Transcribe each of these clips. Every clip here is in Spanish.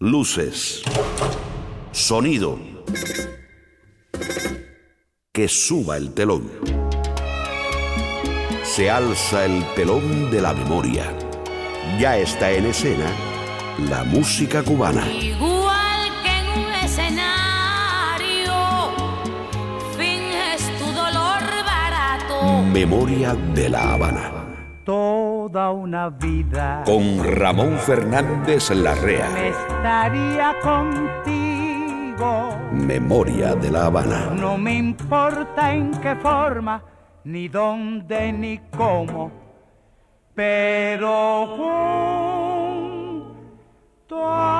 Luces. Sonido. Que suba el telón. Se alza el telón de la memoria. Ya está en escena la música cubana. Igual que en un escenario, finges tu dolor barato. Memoria de la Habana. Toda una vida Con Ramón Fernández Larrea. me estaría contigo. Memoria de la Habana. No me importa en qué forma, ni dónde, ni cómo, pero junto a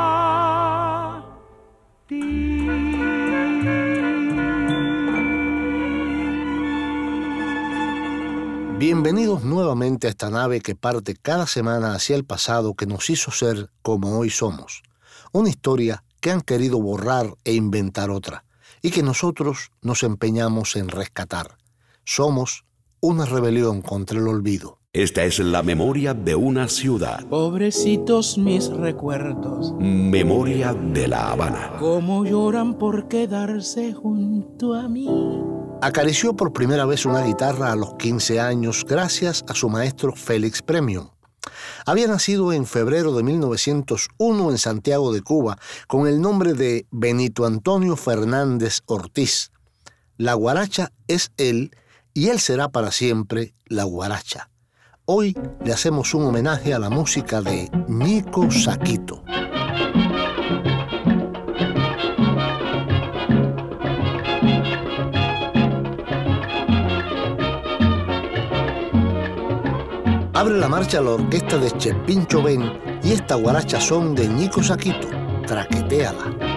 Bienvenidos nuevamente a esta nave que parte cada semana hacia el pasado que nos hizo ser como hoy somos. Una historia que han querido borrar e inventar otra, y que nosotros nos empeñamos en rescatar. Somos una rebelión contra el olvido. Esta es la memoria de una ciudad. Pobrecitos mis recuerdos, Memoria de la Habana. cómo lloran por quedarse junto a mí. Acarició por primera vez una guitarra a los 15 años gracias a su maestro Félix Premio. Había nacido en febrero de 1901 en Santiago de Cuba con el nombre de Benito Antonio Fernández Ortiz. La guaracha es él y él será para siempre la guaracha. Hoy le hacemos un homenaje a la música de Nico Saquito. Abre la marcha la orquesta de Chepincho Ben y esta guaracha son de Nico Saquito. Traquetéala.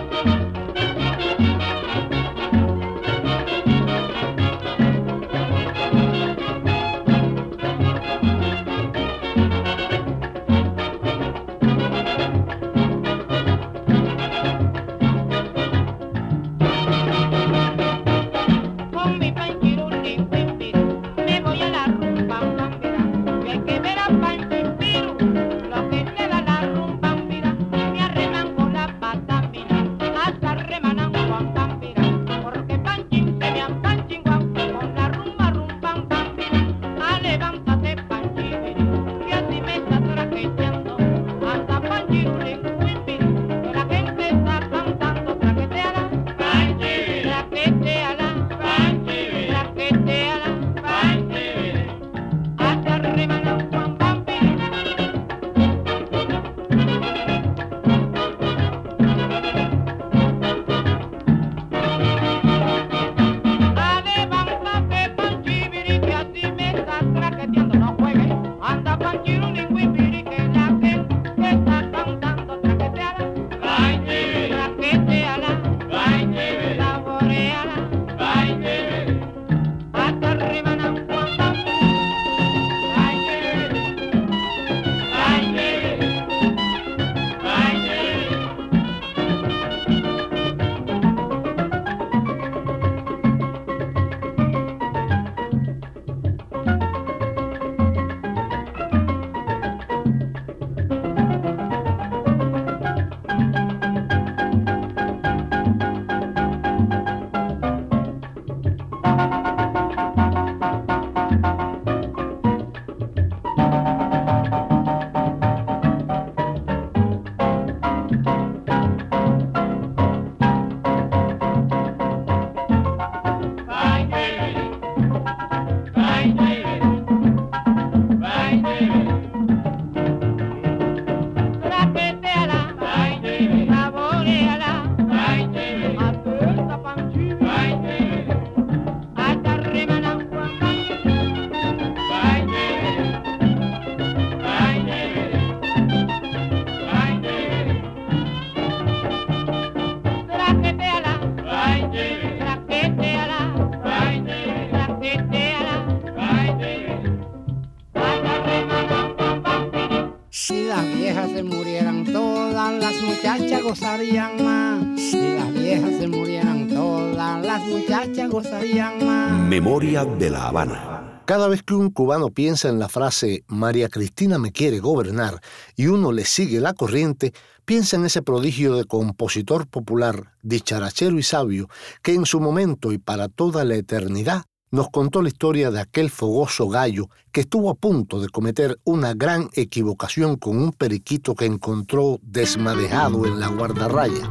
De la Habana. Cada vez que un cubano piensa en la frase María Cristina me quiere gobernar y uno le sigue la corriente, Piensa en ese prodigio de compositor popular, dicharachero y sabio, que en su momento y para toda la eternidad nos contó la historia de aquel fogoso gallo que estuvo a punto de cometer una gran equivocación con un periquito que encontró desmadejado en la guardarraya.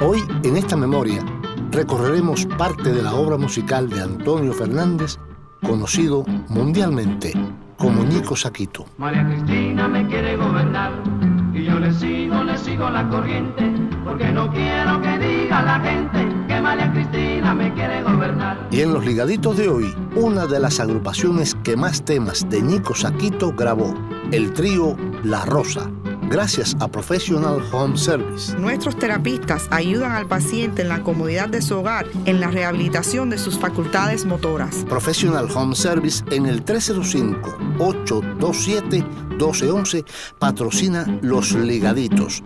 Hoy, en esta memoria, recorreremos parte de la obra musical de Antonio Fernández, conocido mundialmente como Nico Saquito. María Cristina me quiere gobernar y yo le sigo, le sigo la corriente, porque no quiero que diga la gente que María Cristina me quiere gobernar. Y en los ligaditos de hoy, una de las agrupaciones que más temas de Nico Saquito grabó, el trío La Rosa, gracias a Professional Home Service. Nuestros terapistas ayudan al paciente en la comodidad de su hogar en la rehabilitación de sus facultades motoras. Professional Home Service en el 305-827-1211 patrocina Los Ligaditos.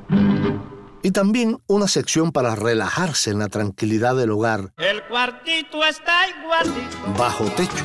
Y también una sección para relajarse en la tranquilidad del hogar. El cuartito está igualito. Bajo techo.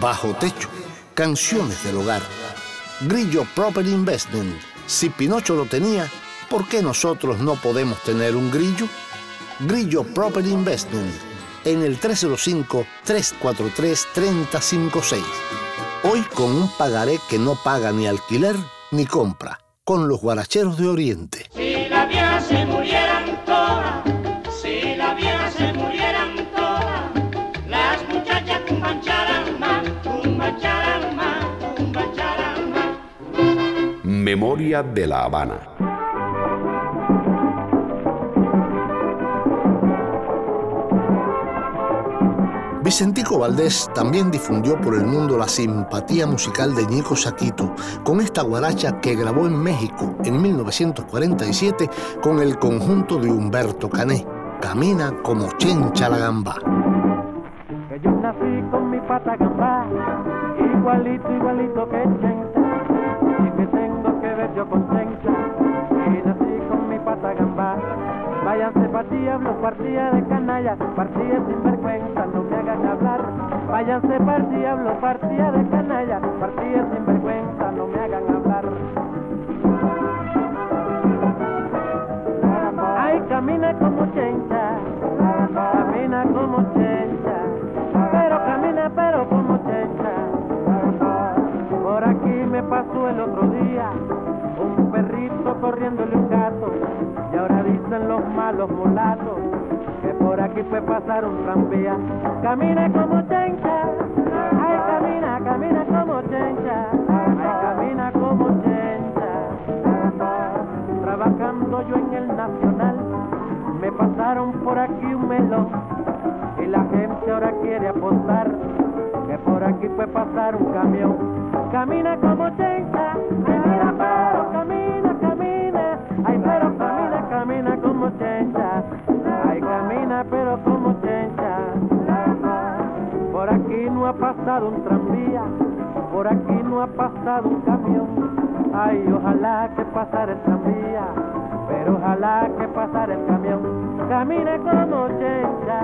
Bajo techo. Canciones del hogar. Grillo Property Investment. Si Pinocho lo tenía, ¿por qué nosotros no podemos tener un grillo? Grillo Property Investment. En el 305-343-3056. Hoy con un pagaré que no paga ni alquiler ni compra. Con los guaracheros de Oriente. Si viejas se Memoria de la Habana. Vicentico Valdés también difundió por el mundo la simpatía musical de Nico Saquito con esta guaracha que grabó en México en 1947 con el conjunto de Humberto Cané. Camina como chencha la gamba. que yo nací con mi pata gambá, igualito, igualito que Chencha, yo con Chencha, y nací con mi pata gambá. Váyanse pa' diablos, partida de canalla, partida sin vergüenza, no me hagan hablar. Váyanse pa' diablos, partida de canalla, partida sin vergüenza, no me hagan hablar. Ay, camina como chencha, camina como chencha, pero camina pero como chencha. Me pasó el otro día un perrito corriéndole un gato y ahora dicen los malos mulatos que por aquí fue pasar un tranvía. Camina como chencha, ay camina, camina como chencha, ay camina como chencha. Trabajando yo en el Nacional, me pasaron por aquí un melón y la gente ahora quiere apostar por aquí fue pasar un camión. Camina como chencha, ay mira pero camina, camina, ay pero camina, camina como chencha, ay camina pero como chencha. Por aquí no ha pasado un tranvía, por aquí no ha pasado un camión. Ay, ojalá que pasara el tranvía, pero ojalá que pasara el camión. Camina como chencha,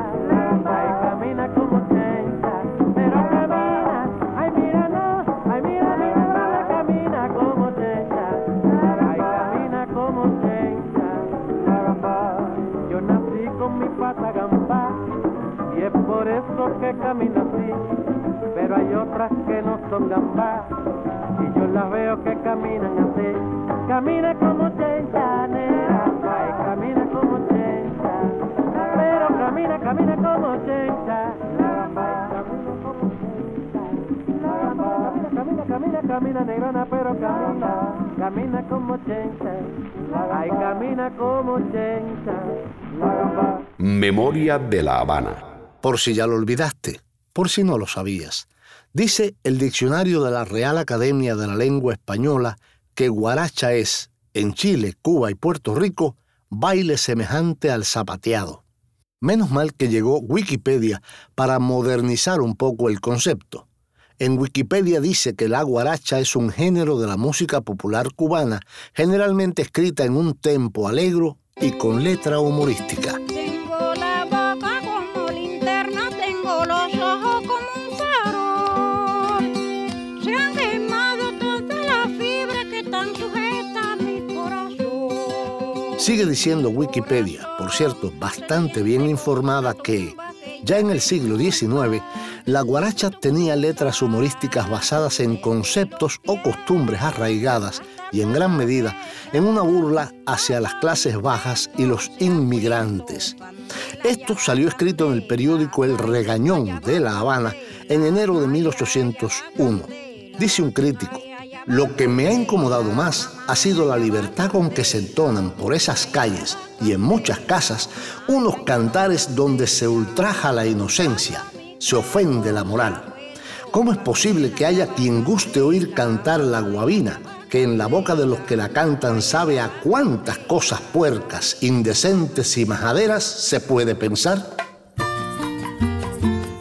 que camino así, pero hay otras que no son gambá, y yo las veo que caminan así. Camina como nena, ay, camina como chencha, pero camina, camina como chencha. Camina, camina, negrona, pero camina, camina como chencha, ay, camina como chencha. Memoria de la Habana. Por si ya lo olvidaste, por si no lo sabías. Dice el diccionario de la Real Academia de la Lengua Española que guaracha es, en Chile, Cuba y Puerto Rico, baile semejante al zapateado. Menos mal que llegó Wikipedia para modernizar un poco el concepto. En Wikipedia dice que la guaracha es un género de la música popular cubana, generalmente escrita en un tempo alegro y con letra humorística. Tengo la boca como linterna, tengo los ojos como un farol. Se han quemado todas las fibras que están sujetas a mi corazón. Sigue diciendo Wikipedia, por cierto, bastante bien informada, que ya en el siglo XIX, la guaracha tenía letras humorísticas basadas en conceptos o costumbres arraigadas y en gran medida en una burla hacia las clases bajas y los inmigrantes. Esto salió escrito en el periódico El Regañón de La Habana en enero de 1801. Dice un crítico, lo que me ha incomodado más ha sido la libertad con que se entonan por esas calles y en muchas casas unos cantares donde se ultraja la inocencia, se ofende la moral. ¿Cómo es posible que haya quien guste oír cantar la guabina, que en la boca de los que la cantan sabe a cuántas cosas puercas, indecentes y majaderas se puede pensar?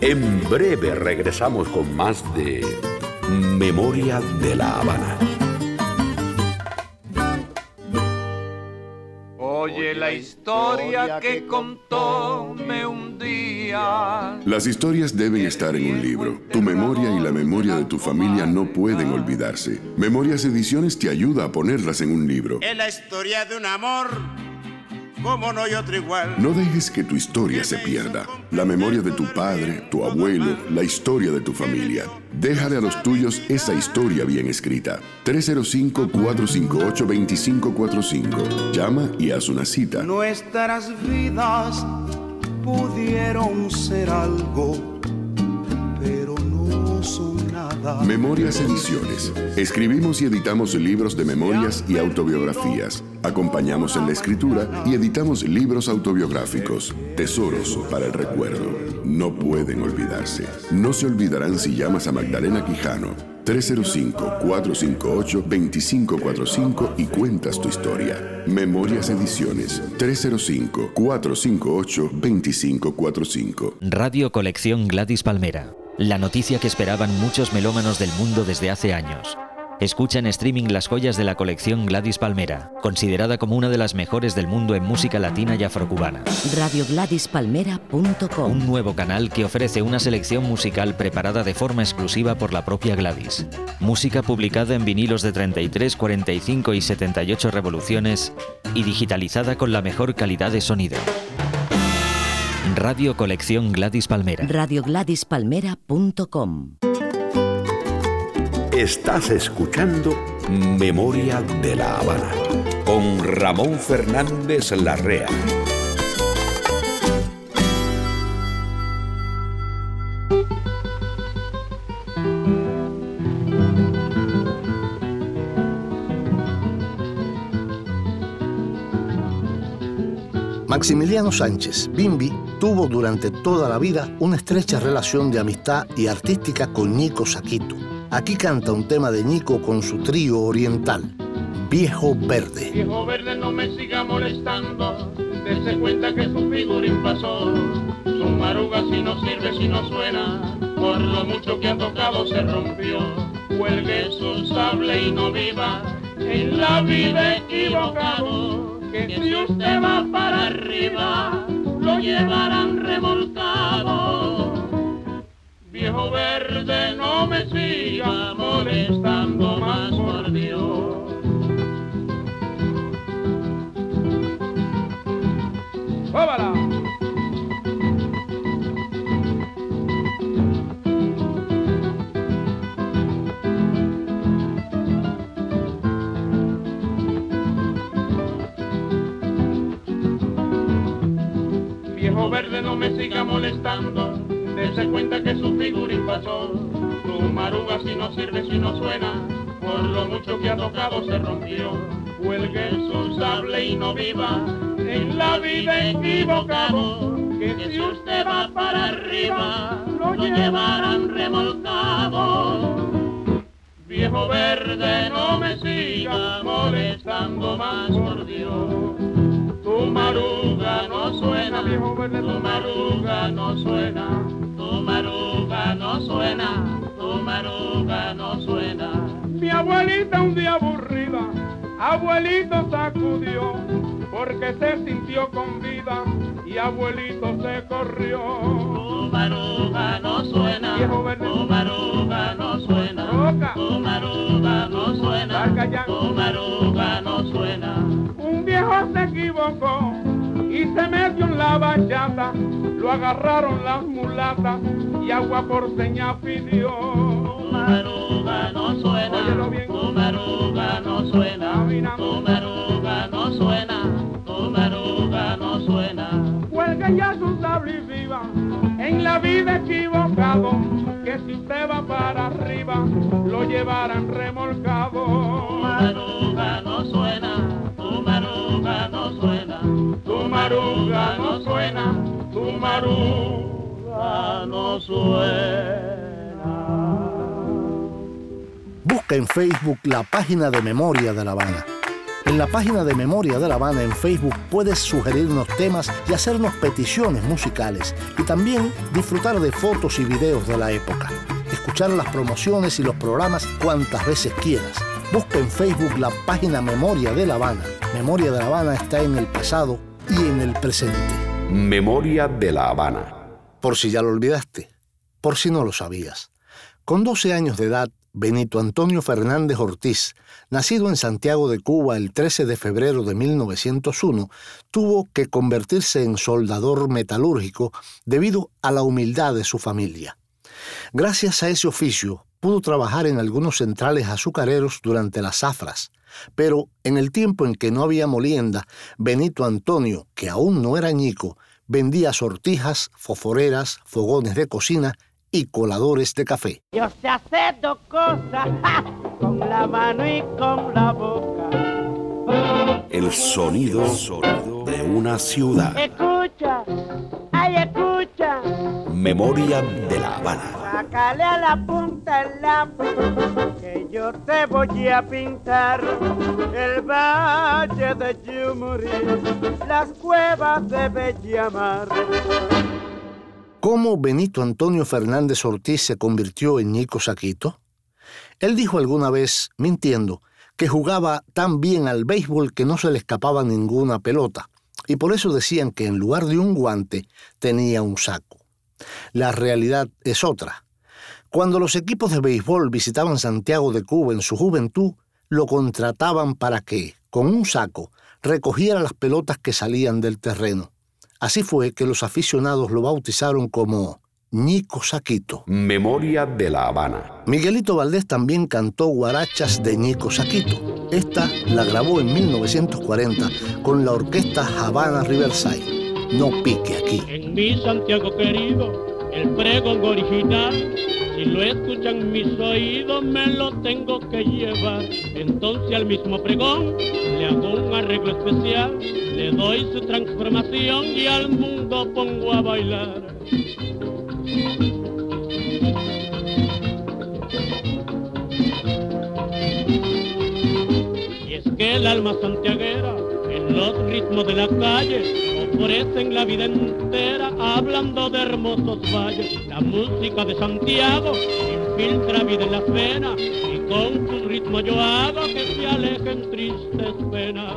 En breve regresamos con más de Memoria de la Habana. Oye la historia que contóme un día. Las historias deben estar en un libro. Tu memoria y la memoria de tu familia no pueden olvidarse. Memorias Ediciones te ayuda a ponerlas en un libro. Es la historia de un amor como no hay otro igual. No dejes que tu historia se pierda. La memoria de tu padre, tu abuelo, la historia de tu familia. Déjale a los tuyos esa historia bien escrita. 305-458-2545. Llama y haz una cita. Nuestras vidas pudieron ser algo, pero no son nada. Memorias Ediciones. Escribimos y editamos libros de memorias y autobiografías. Acompañamos en la escritura y editamos libros autobiográficos. Tesoros para el recuerdo. No pueden olvidarse. No se olvidarán si llamas a Magdalena Quijano. 305-458-2545 y cuentas tu historia. Memorias Ediciones 305-458-2545. Radio Colección Gladys Palmera. La noticia que esperaban muchos melómanos del mundo desde hace años. Escucha en streaming las joyas de la colección Gladys Palmera, considerada como una de las mejores del mundo en música latina y afrocubana. RadioGladysPalmera.com Un nuevo canal que ofrece una selección musical preparada de forma exclusiva por la propia Gladys. Música publicada en vinilos de 33, 45 y 78 revoluciones y digitalizada con la mejor calidad de sonido. Radio Colección Gladys Palmera. RadioGladysPalmera.com Estás escuchando Memoria de la Habana con Ramón Fernández Larrea. Maximiliano Sánchez, Bimbi, tuvo durante toda la vida una estrecha relación de amistad y artística con Nico Saquito. Aquí canta un tema de Nico con su trío oriental, Viejo Verde. Viejo verde no me siga molestando, dése cuenta que su figurín pasó. Su maruga si no sirve, si no suena, por lo mucho que ha tocado se rompió. Cuelgue su sable y no viva, en la vida equivocado, que si usted va para arriba, lo llevarán remolcado. Viejo verde, no me siga molestando más, por Dios. ¡Vábala! Viejo verde, no me siga molestando, dése cuenta que su figurín pasó. Su maruga si no sirve, si no suena, por lo mucho que ha tocado se rompió. Cuelgue su sable y no viva, en la vida equivocado, que si usted va para arriba, lo llevarán remolcado. Viejo verde, no me siga molestando más, por Dios. Tu maruga no suena, viejo verde, tu maruga no suena. Tu maruga no suena, tu maruga no suena. Mi abuelita un día aburrida, abuelito sacudió, porque se sintió con vida y abuelito se corrió. Tu maruga no suena, tu maruga no suena. Tu maruga no suena, tu maruga no suena. Un viejo se equivocó y se metió en la bachata, lo agarraron las mulatas y agua por seña pidió. Tu maruga no suena, Óyelo bien. tu maruga no suena, Caminando. tu maruga no suena, tu maruga no suena. Cuelga ya su sable y viva, en la vida equivocado, que si usted va para arriba, lo llevarán remolcado. Tu maruga no suena, tu maruga no Tu maruga no suena, tu maruga no suena. Busca en Facebook la página de Memoria de La Habana. En la página de Memoria de La Habana en Facebook puedes sugerirnos temas y hacernos peticiones musicales y también disfrutar de fotos y videos de la época. Escuchar las promociones y los programas cuantas veces quieras. Busca en Facebook la página Memoria de La Habana. Memoria de La Habana está en el pasado y en el presente. Memoria de la Habana. Por si ya lo olvidaste, por si no lo sabías. Con 12 años de edad, Benito Antonio Fernández Ortiz, nacido en Santiago de Cuba el 13 de febrero de 1901, tuvo que convertirse en soldador metalúrgico debido a la humildad de su familia. Gracias a ese oficio, pudo trabajar en algunos centrales azucareros durante las zafras, pero en el tiempo en que no había molienda, Benito Antonio, que aún no era ñico, vendía sortijas, foforeras, fogones de cocina y coladores de café. Yo sé hacer dos cosas, ¡ja! con la mano y con la boca. El sonido de una ciudad. Escucha, ay, escucha, Memoria de la Habana. Sácale a la punta el lápiz, que yo te voy a pintar el valle de Yumurí, las cuevas de Bellamar. ¿Cómo Benito Antonio Fernández Ortiz se convirtió en Ñico Saquito? Él dijo alguna vez, mintiendo, que jugaba tan bien al béisbol que no se le escapaba ninguna pelota, y por eso decían que en lugar de un guante tenía un saco. La realidad es otra. Cuando los equipos de béisbol visitaban Santiago de Cuba en su juventud, lo contrataban para que, con un saco, recogiera las pelotas que salían del terreno. Así fue que los aficionados lo bautizaron como Ñico Saquito. Memoria de la Habana. Miguelito Valdés también cantó guarachas de Ñico Saquito. Esta la grabó en 1940 con la orquesta Habana Riverside. No pique aquí. En mi Santiago querido, el pregón original, si lo escuchan mis oídos me lo tengo que llevar. Entonces al mismo pregón le hago un arreglo especial, le doy su transformación y al mundo pongo a bailar. Y es que el alma santiaguera los ritmos de la calle ofrecen la vida entera hablando de hermosos valles. La música de Santiago infiltra vida en las venas y con su ritmo yo hago que se alejen tristes penas.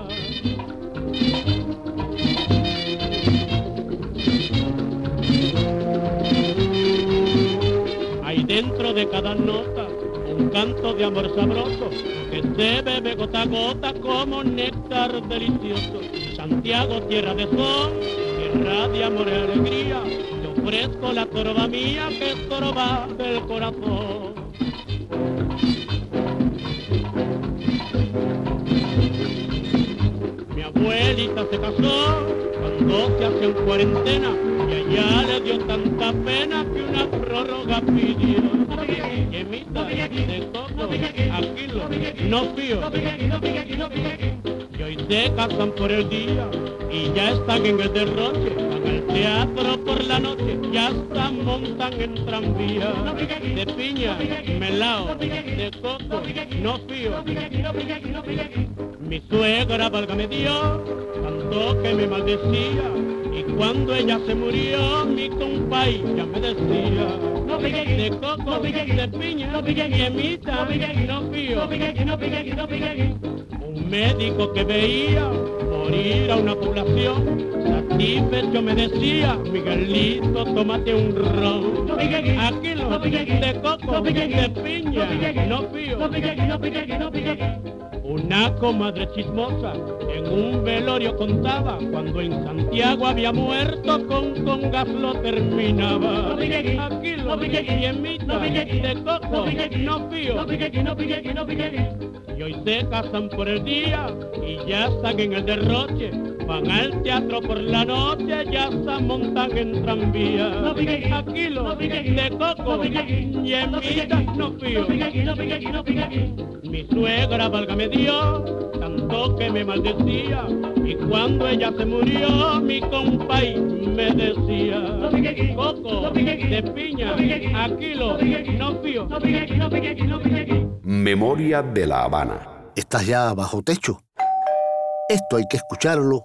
Hay dentro de cada nota un canto de amor sabroso que se bebe gota a gota como néctar delicioso. Santiago, tierra de sol, tierra de amor y alegría, te ofrezco la torba mía que es torba del corazón. Mi abuelita se casó se hacía en cuarentena y allá le dio tanta pena que una prórroga pidió. Yemita, de todo, Aquilo, no fío. Y hoy se casan por el día y ya están en el derroche, van al teatro por la noche ya hasta montan en tranvía. De piña, melao, de coco, no fío. Mi suegra, válgame Dios, que me maldecía y cuando ella se murió mi compay ya me decía no pique de coco, no pique de piña, no pique no pique no pío, no pique no pique no pique Un médico que veía morir a una población satisfecho me decía Miguelito tómate un ron aquí no pique de coco, no pique de piña, no pío, no pique no pique no pique una comadre chismosa en un velorio contaba cuando en Santiago había muerto con congas lo terminaba. Aquí lo de coco, no fío. Y hoy se casan por el día y ya están en el derroche. Van al teatro por la noche, ya se montan en tranvía. Aquí lo de coco, yemita, no fío. Mi suegra, válgame Dios, tanto que me maldecía. Y cuando ella se murió, mi compay me decía, Coco, de piña, aquí lo, no fío. Memoria de la Habana. ¿Estás ya bajo techo? Esto hay que escucharlo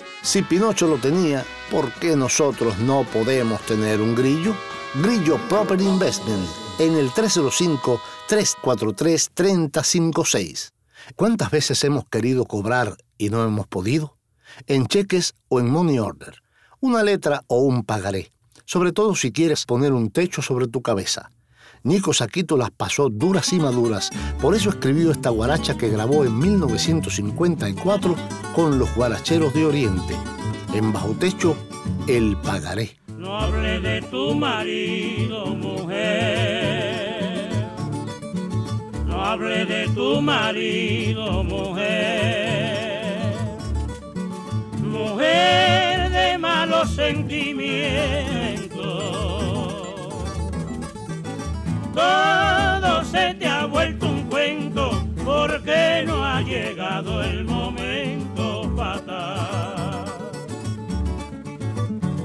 Si Pinocho lo tenía, ¿por qué nosotros no podemos tener un grillo? Grillo Property Investment en el 305-343-3056. ¿Cuántas veces hemos querido cobrar y no hemos podido? En cheques o en money order, una letra o un pagaré, sobre todo si quieres poner un techo sobre tu cabeza. Nico Saquito las pasó duras y maduras, por eso escribió esta guaracha que grabó en 1954 con los guaracheros de Oriente. En Bajo Techo, El Pagaré. No hable de tu marido, mujer. No hable de tu marido, mujer. Mujer de malos sentimientos. Porque no ha llegado el momento fatal.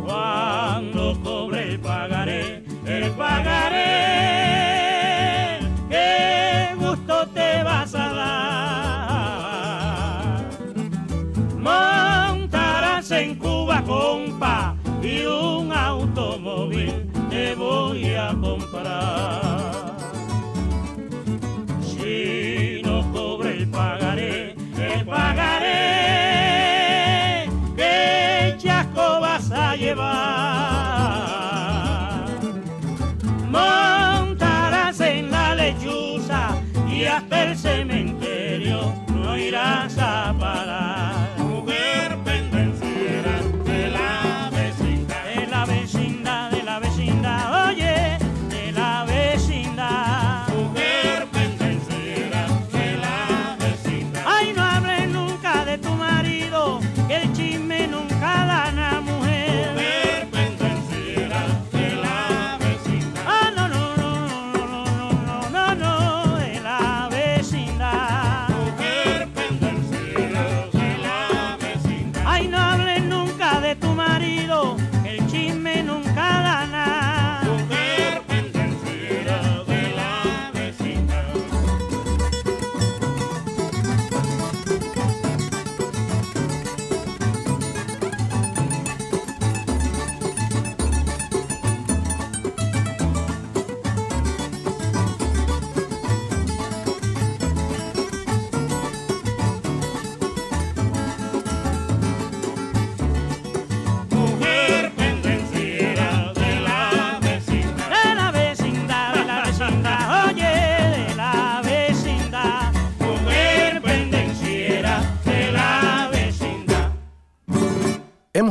Cuando cobre el pagaré, el pagaré, qué gusto te vas a dar. Montarás en Cuba, compa, y un automóvil te voy a comprar. Llevar?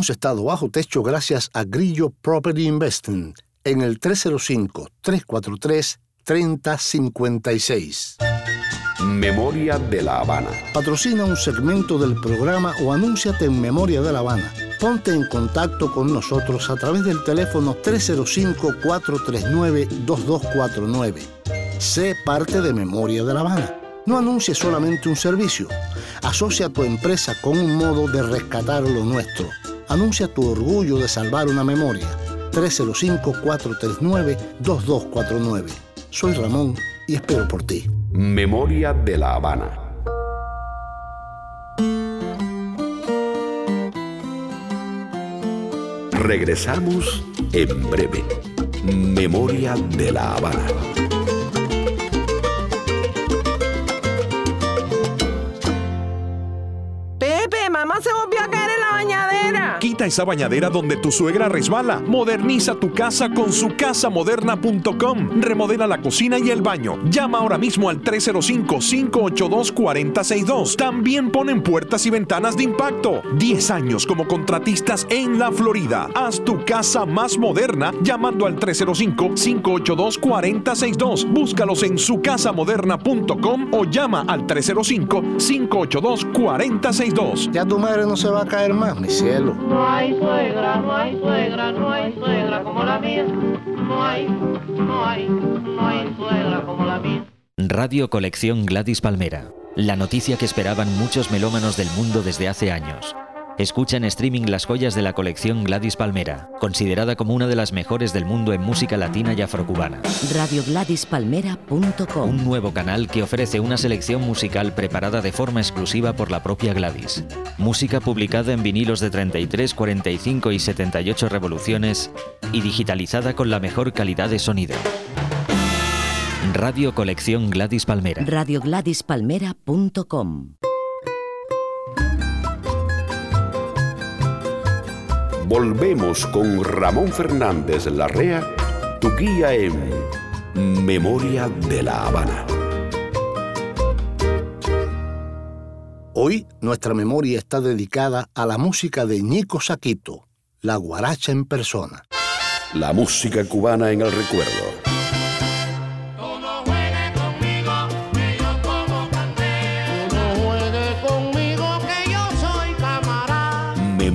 Hemos estado bajo techo gracias a Grillo Property Investment en el 305-343-3056. Memoria de la Habana. Patrocina un segmento del programa o anúnciate en Memoria de la Habana. Ponte en contacto con nosotros a través del teléfono 305-439-2249. Sé parte de Memoria de la Habana. No anuncies solamente un servicio. Asocia tu empresa con un modo de rescatar lo nuestro. Anuncia tu orgullo de salvar una memoria. 305-439-2249. Soy Ramón y espero por ti. Memoria de la Habana. Regresamos en breve. Memoria de la Habana. Esa bañadera donde tu suegra resbala. Moderniza tu casa con sucasamoderna.com. Remodela la cocina y el baño. Llama ahora mismo al 305-582-4062. También ponen puertas y ventanas de impacto. 10 años como contratistas en la Florida. Haz tu casa más moderna llamando al 305-582-4062. Búscalos en sucasamoderna.com o llama al 305-582-4062. Ya tu madre no se va a caer más, mi cielo. No hay suegra, no hay suegra, no hay suegra como la mía. No hay, no hay, no hay suegra como la mía. Radio Colección Gladys Palmera. La noticia que esperaban muchos melómanos del mundo desde hace años. Escucha en streaming las joyas de la colección Gladys Palmera, considerada como una de las mejores del mundo en música latina y afrocubana. RadioGladysPalmera.com Un nuevo canal que ofrece una selección musical preparada de forma exclusiva por la propia Gladys. Música publicada en vinilos de 33, 45 y 78 revoluciones y digitalizada con la mejor calidad de sonido. Radio Colección Gladys Palmera. RadioGladysPalmera.com Volvemos con Ramón Fernández Larrea, tu guía en Memoria de la Habana. Hoy nuestra memoria está dedicada a la música de Nico Saquito, la guaracha en persona. La música cubana en el recuerdo.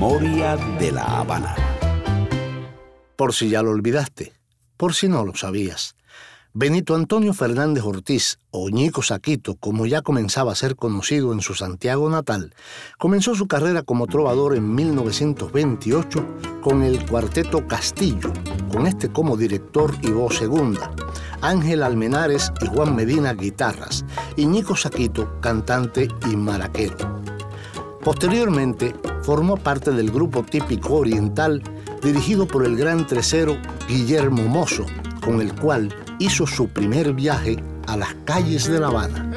Memoria de la Habana. Por si ya lo olvidaste, por si no lo sabías. Benito Antonio Fernández Ortiz, o Ñico Saquito, como ya comenzaba a ser conocido en su Santiago natal, comenzó su carrera como trovador en 1928 con el cuarteto Castillo, con este como director y voz segunda, Ángel Almenares y Juan Medina guitarras, y Ñico Saquito cantante y maraquero. Posteriormente, formó parte del grupo típico oriental dirigido por el gran tresero Guillermo Mozo, con el cual hizo su primer viaje a las calles de La Habana.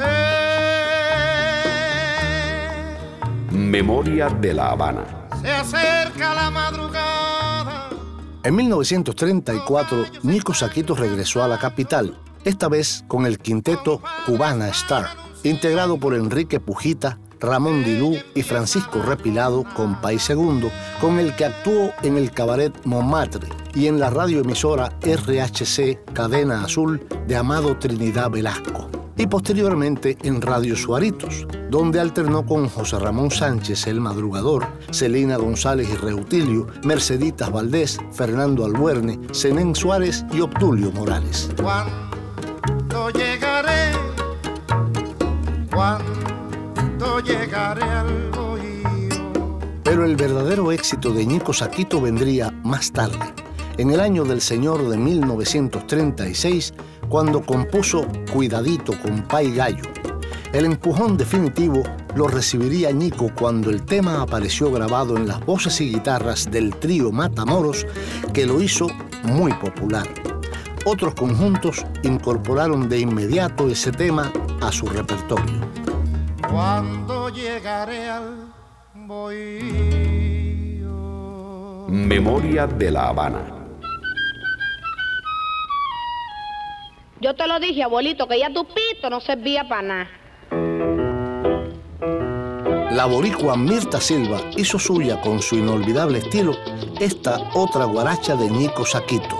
Memoria de la Habana. Se acerca la madrugada. En 1934, Nico Saquito regresó a la capital, esta vez con el quinteto Cubana Star, integrado por Enrique Pujita, Ramón Dilú y Francisco Repilado, Compay Segundo, con el que actuó en el cabaret Montmartre y en la radioemisora RHC Cadena Azul de Amado Trinidad Velasco. Y posteriormente en Radio Suaritos, donde alternó con José Ramón Sánchez el Madrugador, Celina González y Reutilio, Merceditas Valdés, Fernando Albuerne, Zenén Suárez y Obdulio Morales. Cuando llegaré, Pero el verdadero éxito de Ñico Saquito vendría más tarde, en el año del Señor de 1936, cuando compuso Cuidadito con Pai Gallo. El empujón definitivo lo recibiría Ñico cuando el tema apareció grabado en las voces y guitarras del trío Matamoros, que lo hizo muy popular. Otros conjuntos incorporaron de inmediato ese tema a su repertorio. Cuando llegaré al bohío. Memoria de la Habana. Yo te lo dije, abuelito, que ya tu pito no servía para nada. La boricua Mirta Silva hizo suya con su inolvidable estilo esta otra guaracha de Nico Saquito.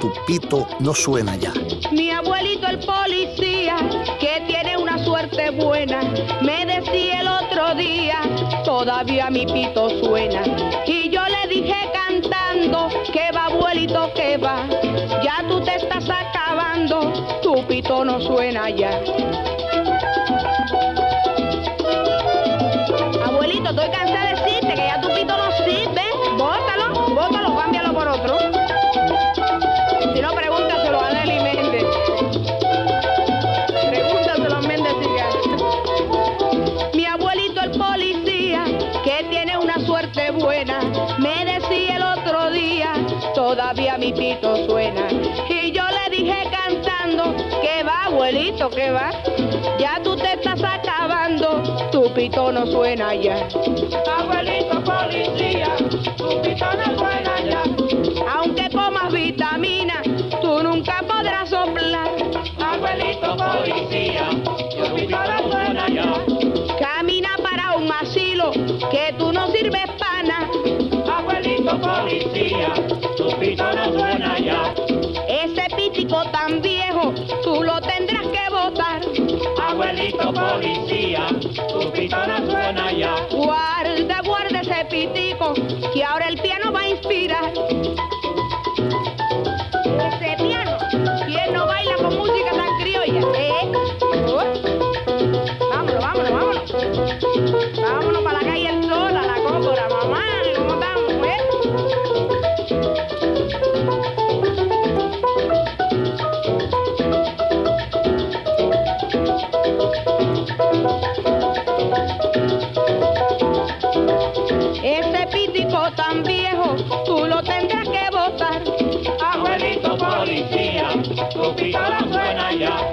tu pito no suena ya. Mi abuelito el policía, que buena, me decía el otro día, todavía mi pito suena. Y yo le dije cantando, que va abuelito, que va, ya tú te estás acabando, tu pito no suena ya. Que va, ya tú te estás acabando, tu pito no suena ya. Abuelito policía, tu pito no suena ya. Aunque comas vitamina, tú nunca podrás soplar. Abuelito policía, tu pito no suena ya. Camina para un asilo, que tú no sirves policía, tu pito no suena ya. Guarda, guarda ese pitico, que ahora el piano va a inspirar.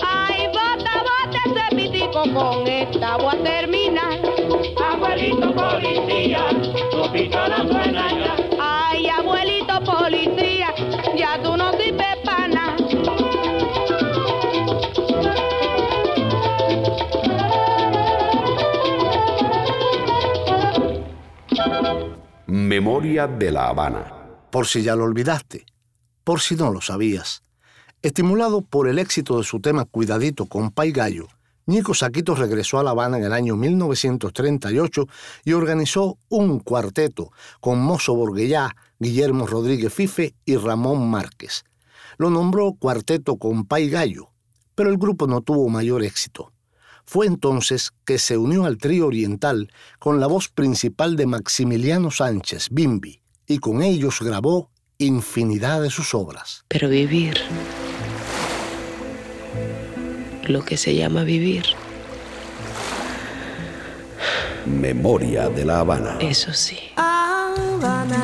Ay, bota, bota ese pítico, con esta voy a terminar. Abuelito policía, tu pito no suena ya. Ay, abuelito policía, ya tú no sirves para nada. Memoria de la Habana. Por si ya lo olvidaste, por si no lo sabías. Estimulado por el éxito de su tema Cuidadito con Pay Gallo, Nico Saquito regresó a La Habana en el año 1938 y organizó un cuarteto con Mozo Borguellá, Guillermo Rodríguez Fife y Ramón Márquez. Lo nombró Cuarteto con Pay Gallo, pero el grupo no tuvo mayor éxito. Fue entonces que se unió al trío oriental con la voz principal de Maximiliano Sánchez, Bimbi, y con ellos grabó infinidad de sus obras. Pero vivir, lo que se llama vivir, Memoria de la Habana. eso sí. Habana,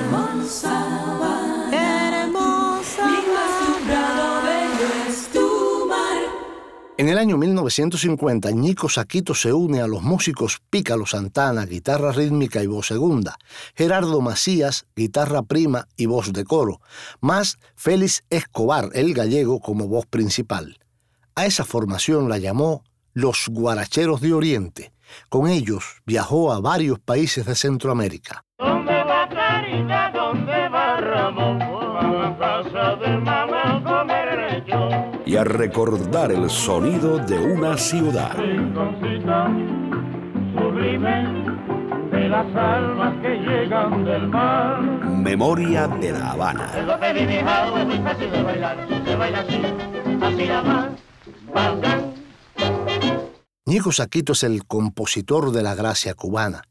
hermosa, hermosa, mi acostumbrado bello es tu mar. En el año 1950, Ñico Saquito se une a los músicos Pícalo Santana, guitarra rítmica y voz segunda, Gerardo Macías, guitarra prima y voz de coro, más Félix Escobar, el gallego, como voz principal. A esa formación la llamó Los Guaracheros de Oriente. Con ellos viajó a varios países de Centroamérica. ¿Dónde va Clarita? ¿Dónde va Ramón? A casa de mamá a comer lechón. Y a recordar el sonido de una ciudad. Rinconcita sublime de las almas que llegan del mar. Memoria de la Habana. Es lo que vi mi hija, es muy fácil de bailar. Se baila así, así nada más. Bang, Ñico Saquito es el compositor de la gracia cubana,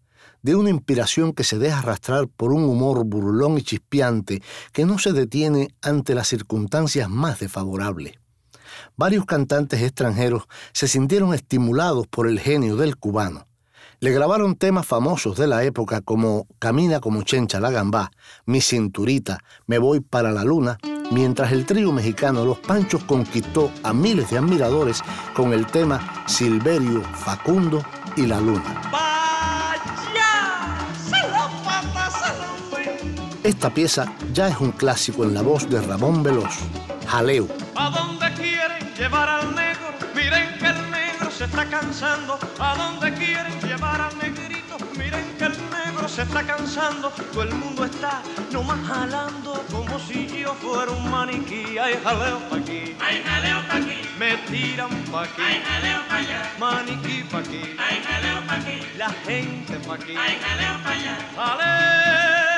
de una inspiración que se deja arrastrar por un humor burlón y chispeante que no se detiene ante las circunstancias más desfavorables. Varios cantantes extranjeros se sintieron estimulados por el genio del cubano. Le grabaron temas famosos de la época como Camina como Chencha la Gambá, Mi Cinturita, Me Voy para la Luna, mientras el trío mexicano Los Panchos conquistó a miles de admiradores con el tema Silverio, Facundo y la Luna. Esta pieza ya es un clásico en la voz de Ramón Veloz, Jaleo. ¿A dónde quieren llevar al negro? Miren que el negro se está cansando. ¿A dónde quieren llevar al negrito? Se está cansando. Todo el mundo está nomás jalando como si yo fuera un maniquí, hay jaleo pa' aquí, Hay jaleo pa' aquí, me tiran pa' aquí, hay jaleo pa' allá, maniquí pa' aquí, hay jaleo pa' aquí, la gente pa' aquí, hay jaleo pa' allá. jaleo,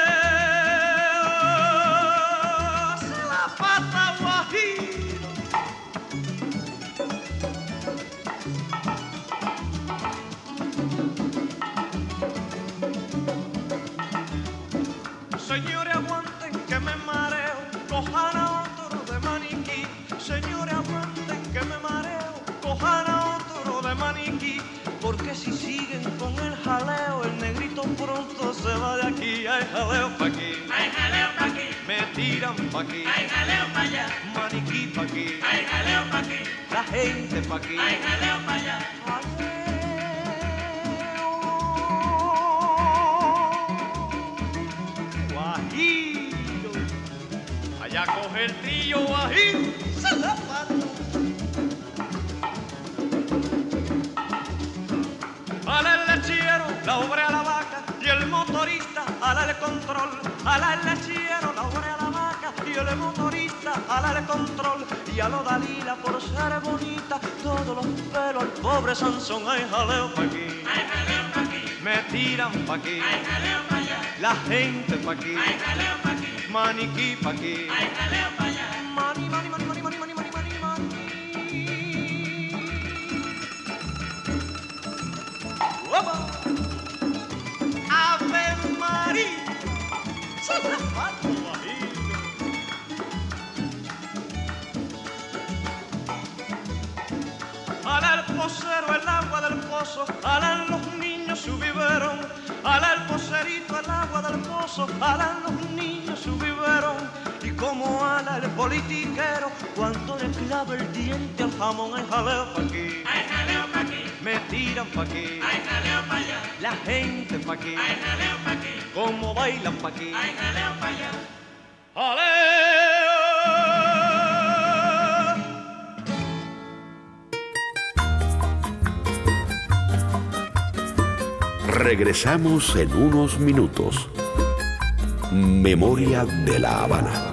pronto se va de aquí. Hay jaleo pa' aquí, Hay jaleo pa' aquí, me tiran pa' aquí, hay jaleo pa' allá, maniquí pa' aquí, hay jaleo pa' aquí, la gente pa' aquí. hay jaleo pa' allá. Guajiro, allá coge el trillo guajiro, se la. Ala el lechero, la obra ala el control. Ala el lechero, la obra a la vaca y el motorista ala el control. Y a lo Dalila por ser bonita, todos los pelos al pobre Sansón. Hay jaleo pa' aquí, Hay jaleo pa' aquí, me tiran pa' aquí, hay jaleo pa' allá, la gente pa' aquí, hay jaleo pa' aquí, maniquí pa' aquí. hay jaleo pa' allá. Mani, mani, mani, mani, mani, Ala el posero el agua del pozo, ala los niños su biberón, ala el el agua del pozo, ala los niños su biberón. Y como ala el politiquero, cuando le clava el diente al jamón, hay jaleo aquí, me tiran pa' aquí, hay jaleo pa' allá, la gente pa' aquí, hay jaleo pa' aquí, como bailan pa' aquí. hay jaleo pa' allá. ¡Jaleo! Regresamos en unos minutos. Memoria de la Habana.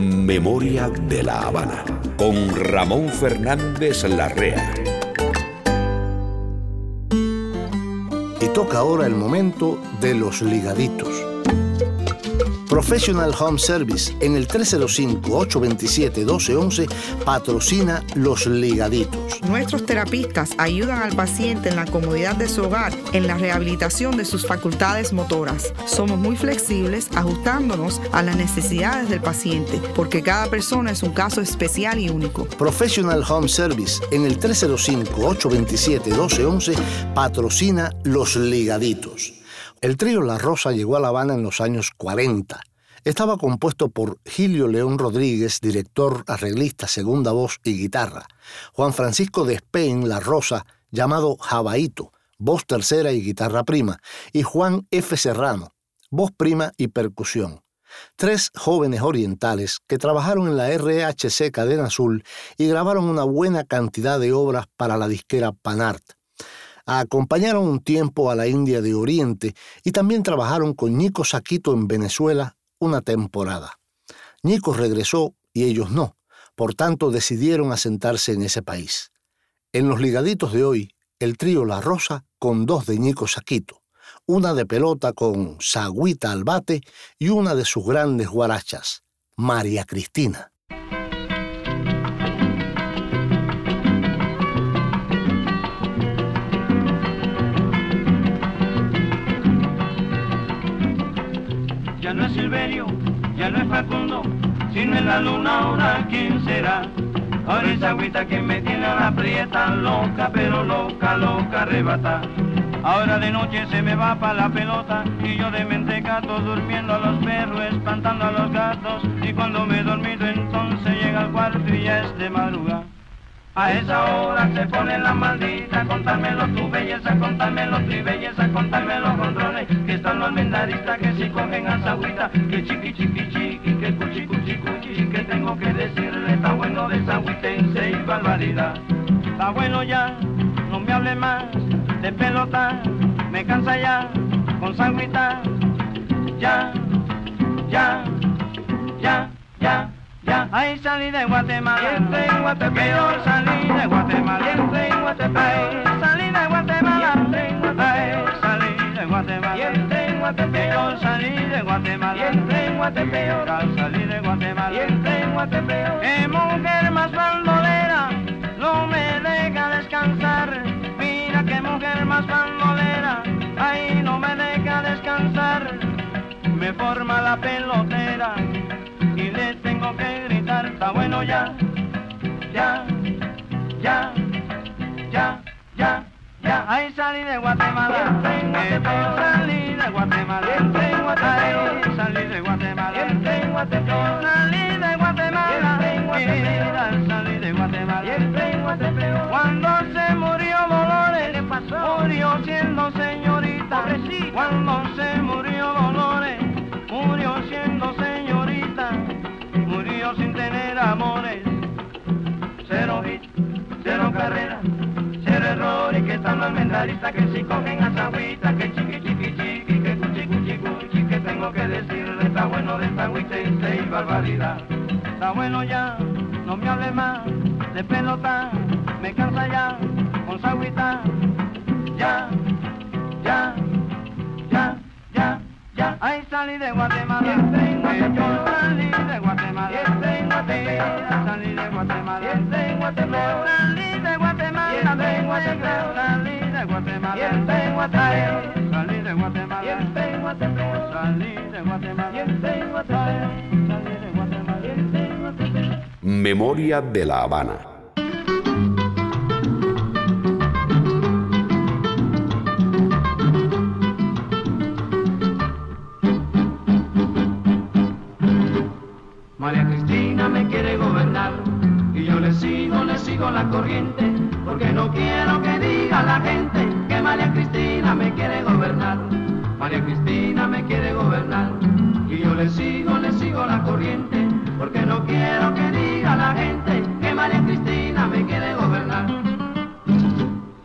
Memoria de la Habana con Ramón Fernández Larrea. Y toca ahora el momento de los ligaditos. Professional Home Service en el 305-827-1211 patrocina Los Ligaditos. Nuestros terapistas ayudan al paciente en la comodidad de su hogar en la rehabilitación de sus facultades motoras. Somos muy flexibles ajustándonos a las necesidades del paciente porque cada persona es un caso especial y único. Professional Home Service en el 305-827-1211 patrocina Los Ligaditos. El trío La Rosa llegó a La Habana en los años 40. Estaba compuesto por Gilio León Rodríguez, director, arreglista, segunda voz y guitarra. Juan Francisco de Spain La Rosa, llamado Jabaito, voz tercera y guitarra prima. Y Juan F. Serrano, voz prima y percusión. Tres jóvenes orientales que trabajaron en la RHC Cadena Azul y grabaron una buena cantidad de obras para la disquera Panart. Acompañaron un tiempo a la India de Oriente y también trabajaron con Nico Saquito en Venezuela una temporada. Nico regresó y ellos no, Por tanto, decidieron asentarse en ese país. En los ligaditos de hoy, el trío La Rosa con dos de Ñico Saquito, una de pelota con Sagüita al bate y una de sus grandes guarachas, María Cristina. Ya no es Facundo, sino en la luna ahora quién será. Ahora esa agüita que me tiene a la prieta loca, pero loca, loca, arrebata. Ahora de noche se me va pa' la pelota y yo de mentecato durmiendo a los perros, espantando a los gatos y cuando me he dormido entonces llega al cuarto y ya es de madrugada. A esa hora se pone la maldita, contármelo tu belleza, contármelo tu belleza, contármelo los controles, que están los mendaristas que si cogen a esa agüita, que chiqui chiqui chiqui, que cuchi cuchi cuchi, que tengo que decirle, está bueno de en seis barbaridad. Está bueno ya, no me hable más de pelota, me cansa ya, con sanguita, ya, ya, ya, ya. Ya, ahí salí de Guatemala, entré en yo salí de Guatemala, entré en Guatemala, salí de Guatemala, entré en salí de Guatemala, entré en yo salí de Guatemala, entré en Guatemala, salí de Guatemala, entré en mujer más bandolera, no me deja descansar, mira qué mujer más bandolera, ahí no me deja descansar, me forma la pelotera bueno ya, ya, ya, ya, ya, ya. Ahí salí de Guatemala, salí de Guatemala, ahí salí de Guatemala, salí de Guatemala, salí de Guatemala. Cuando se murió Dolores, murió siendo señorita, cuando se murió Dolores, murió siendo señorita, amores, cero hit, cero carrera, cero error y que están los mendaristas que si cogen a agüita, que chiqui chiqui chiqui, que cuchi cuchi cuchi, que tengo que decirle, está bueno de esta y seis barbaridad, está bueno ya, no me hable más de pelota, me cansa ya, con su agüita, ya, ya, ya, ya. Ya, ahí salí de Guatemala, eh, yo. salí de Guatemala, de Guatemala, salí de Guatemala, de Guatemala, de Guatemala, de Guatemala, Memoria de la Habana. La corriente porque no quiero que diga la gente que María Cristina me quiere gobernar. María Cristina me quiere gobernar y yo le sigo, le sigo la corriente porque no quiero que diga la gente que María Cristina me quiere gobernar.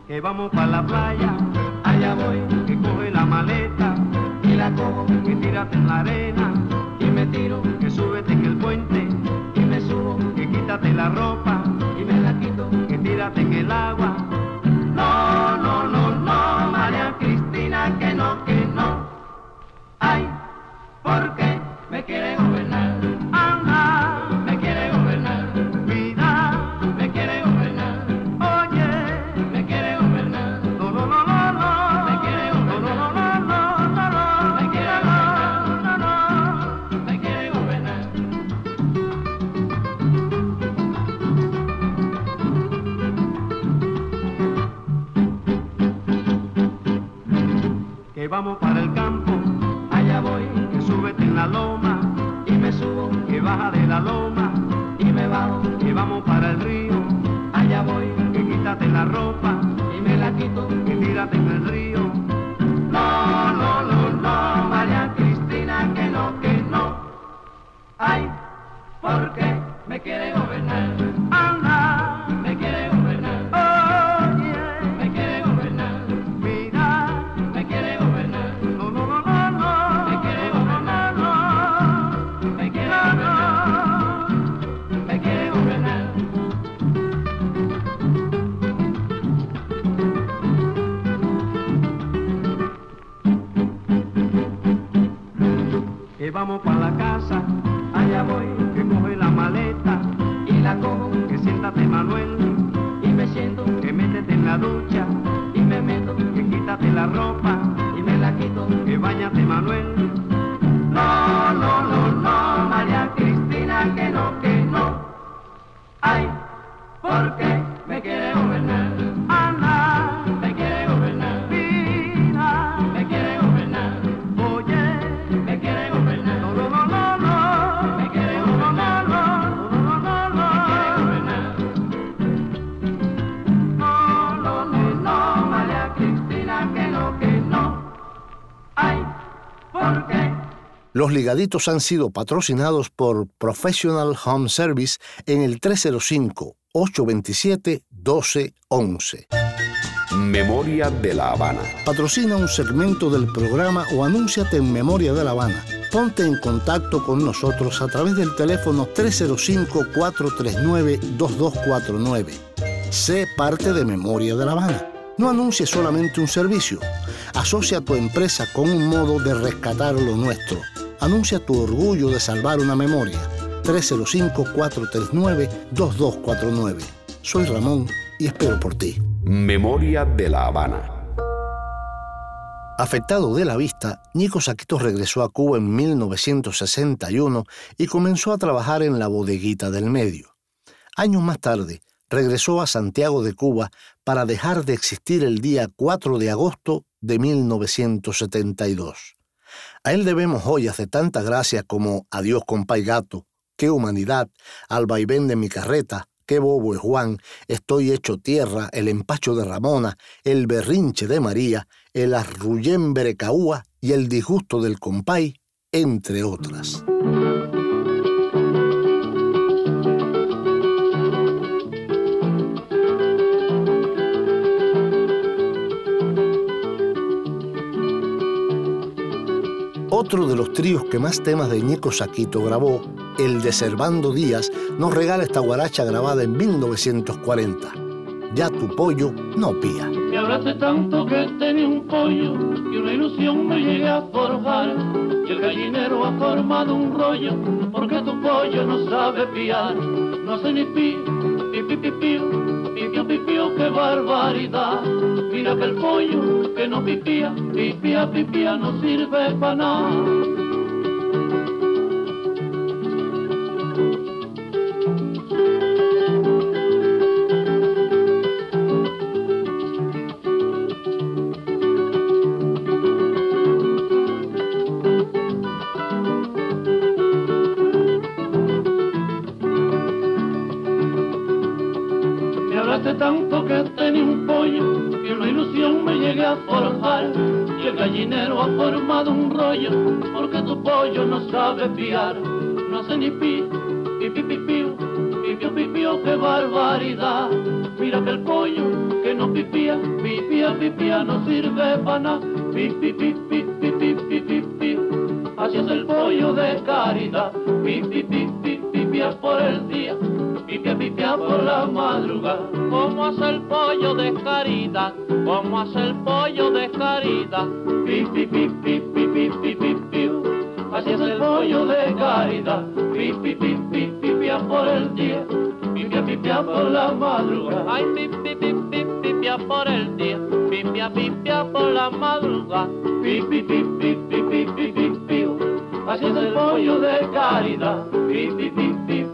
Que vamos para la playa, allá voy, que coge la maleta y la cojo, que tírate en la arena y me tiro, que súbete en el puente y me subo, que quítate la ropa en el agua. Que vamos para el campo, allá voy, que súbete en la loma y me subo, que baja de la loma y me bajo, que vamos para el río, allá voy, que quítate la ropa y me la quito, que tírate en el río. No, no, no, no, María Cristina, que no, que no. Ay, porque me quiere vamos para la calle. Los ligaditos han sido patrocinados por Professional Home Service en el 305-827-1211. Memoria de la Habana. Patrocina un segmento del programa o anúnciate en Memoria de La Habana. Ponte en contacto con nosotros a través del teléfono 305-439-2249. Sé parte de Memoria de La Habana. No anuncies solamente un servicio. Asocia tu empresa con un modo de rescatar lo nuestro. Anuncia tu orgullo de salvar una memoria. 305-439-2249. Soy Ramón y espero por ti. Memoria de la Habana. Afectado de la vista, Nico Saquito regresó a Cuba en 1961 y comenzó a trabajar en la bodeguita del medio. Años más tarde, regresó a Santiago de Cuba para dejar de existir el día 4 de agosto de 1972. A él debemos joyas de tanta gracia como Adiós compay gato, Qué humanidad, Al vaivén de mi carreta, Qué bobo es Juan, Estoy hecho tierra, El empacho de Ramona, El berrinche de María, El arrullembre caúa y El disgusto del compay, entre otras. Otro de los tríos que más temas de Ñeco Saquito grabó, el de Servando Díaz, nos regala esta guaracha grabada en 1940. Ya tu pollo no pía. Me abrace tanto que tenía un pollo y una ilusión me llegué a forjar. Y el gallinero ha formado un rollo porque tu pollo no sabe piar. No hace ni pi, pi, pi, pi, pío, pi, pío, pi, pío, qué barbaridad. Mira que el pollo que no pipía, pipía, pipía, no sirve para nada. Formado un rollo porque tu pollo no sabe piar no hace ni pi pi pi pi pi pío pi pío qué barbaridad mira que el pollo que no pipía pipía pipía no sirve para nada pi pi pi pi pi pi pi pi pío así es el pollo de caridad pi pi pi pi pipía por el día Pipia por la madrugada. ¿Cómo hace el pollo de caridad? ¿Cómo hace el pollo de caridad? Pi, pi, pi, pi, pi, pi, pi, pi, piu. Así es el pollo de caridad. Pi, pi, pi, pi, pipia por el día. Pipia, pipia por la madrugada. Ay, pi, pi, pi, pi, pipia por el día. Pipia, pipia por la madrugada. Pi, pi, pi, pi, pi, pi, pi, pi. Así es el pollo de caridad. Pi, pi, pi, pi,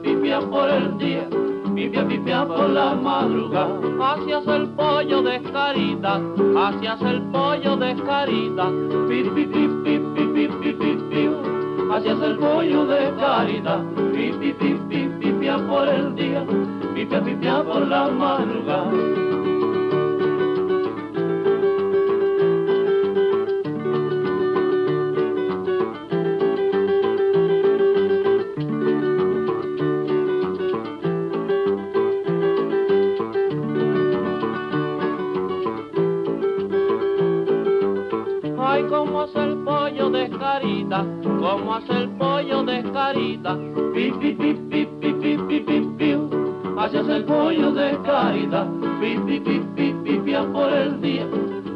por el día pipia pipia por la madrugada. Hacías el pollo de caridad, hacías el pollo de caridad. Pip, pip, pip, pip, pip, pip, el pollo de caridad. Pip, pip, pip, pipia por el día, pipia, pipia por la madrugada. Cómo hace el pollo de carita. Pi, pi, pi, pi, pi, pi, pi, pi, es el pollo de carita. Pi, pi, pi, pi, pipia por el día.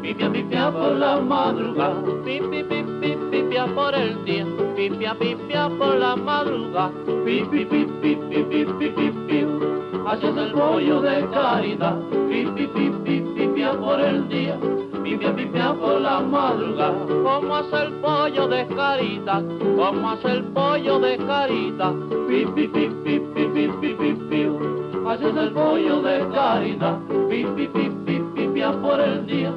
Pipia, pipia por la madrugada. Pi, pi, pi, pi, pipia por el día. Pipia, pipia por la madrugada. Pi, pi, pi, pi, pi, pi, pi, pi, el pollo de caridad. Pi, pi, pi, pi, pipia pipia, pipia por la madrugada. Como hace el pollo de carita, como hace el pollo de carita. Pipi, pipi, pipi, pipi, pipi, haces el pollo de carita. Pipi, pipi, pipia por el día,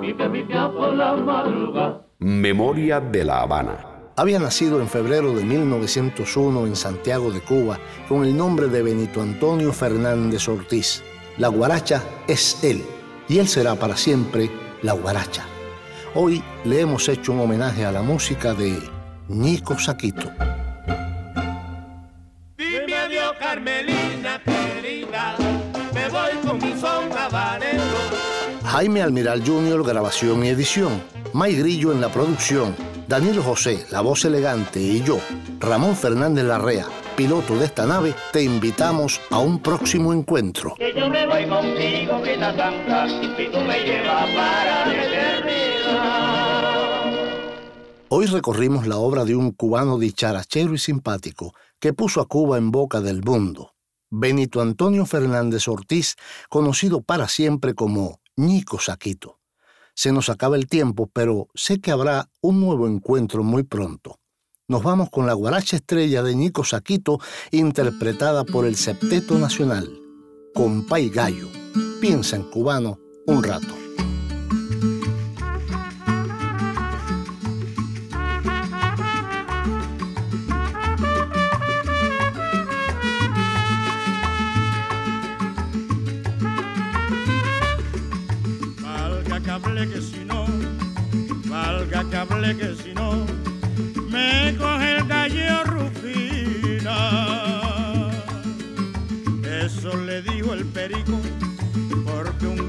pipia, pipia por la madrugada. Memoria de la Habana. Había nacido en febrero de 1901 en Santiago de Cuba con el nombre de Benito Antonio Fernández Ortiz. La guaracha es él y él será para siempre la guaracha. Hoy le hemos hecho un homenaje a la música de Nico Saquito. Dime adiós, Carmelina querida, me voy con mi son habanero. Jaime Almiral Jr., grabación y edición. May Grillo en la producción. Danilo José, la voz elegante, y yo, Ramón Fernández Larrea, piloto de esta nave, te invitamos a un próximo encuentro. Que yo me voy contigo, que la santa, y tú me llevas para la eternidad. Hoy recorrimos la obra de un cubano dicharachero y simpático que puso a Cuba en boca del mundo. Benito Antonio Fernández Ortiz, conocido para siempre como Ñico Saquito. Se nos acaba el tiempo, pero sé que habrá un nuevo encuentro muy pronto. Nos vamos con la guaracha estrella de Ñico Saquito, interpretada por el Septeto Nacional, Compa y Gallo. Piensa en cubano un rato. Valga que que si no, valga que que si no,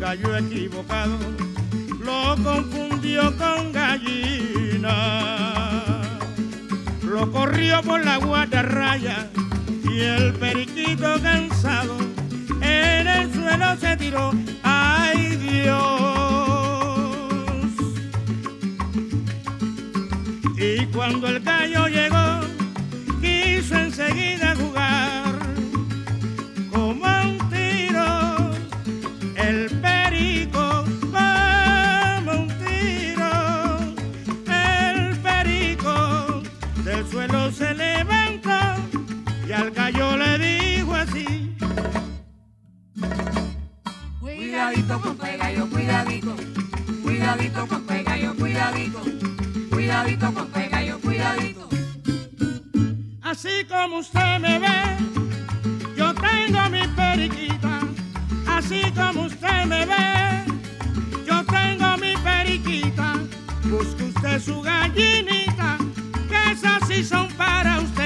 gallo equivocado lo confundió con gallina. Lo corrió por la guatarraya y el periquito cansado en el suelo se tiró. ¡Ay Dios! Y cuando el gallo llegó, quiso enseguida y al gallo le dijo así. Cuidadito con gallo, cuidadito. Cuidadito con gallo, cuidadito. Cuidadito con gallo, cuidadito. Así como usted me ve, yo tengo mi periquita. Así como usted me ve, yo tengo mi periquita. Busque usted su gallinita, que esas sí son para usted.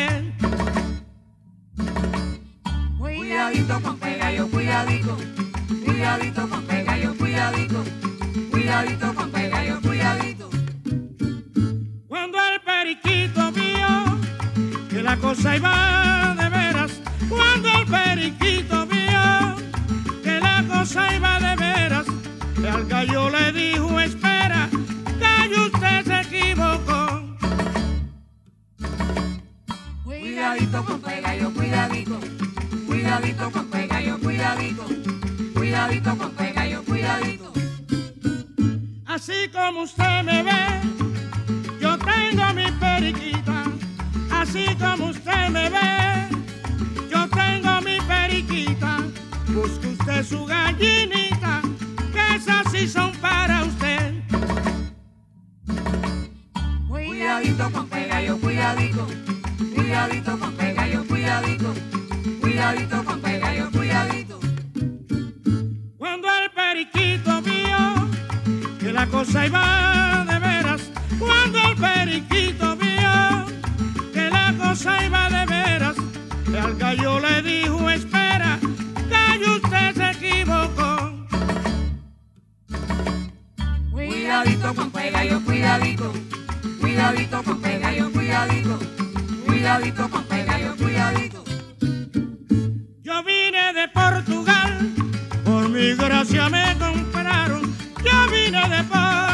Cuidadito con gallo, cuidadito. Cuidadito con gallo, cuidadito. Cuando el periquito vio que la cosa iba de veras, cuando el periquito vio que la cosa iba de veras, al gallo le dijo, espera, gallo usted se equivocó. Cuidadito con gallo, cuidadito. Cuidadito con gallo, cuidadito. Cuidadito con gallo, cuidadito. Así como usted me ve, yo tengo mi periquita. Así como usted me ve, yo tengo mi periquita. Busque usted su gallinita, que esas sí son para usted. Cuidadito con gallo, cuidadito. Cuidadito con gallo, cuidadito. Cuidadito con gallo, cosa iba de veras, cuando el periquito vio que la cosa iba de veras, al gallo le dijo, espera, gallo usted se equivocó. Cuidadito con gallo, cuidadito. Cuidadito con gallo, cuidadito. Cuidadito con gallo, cuidadito. Yo vine de Portugal, por mi gracia me de Portugal,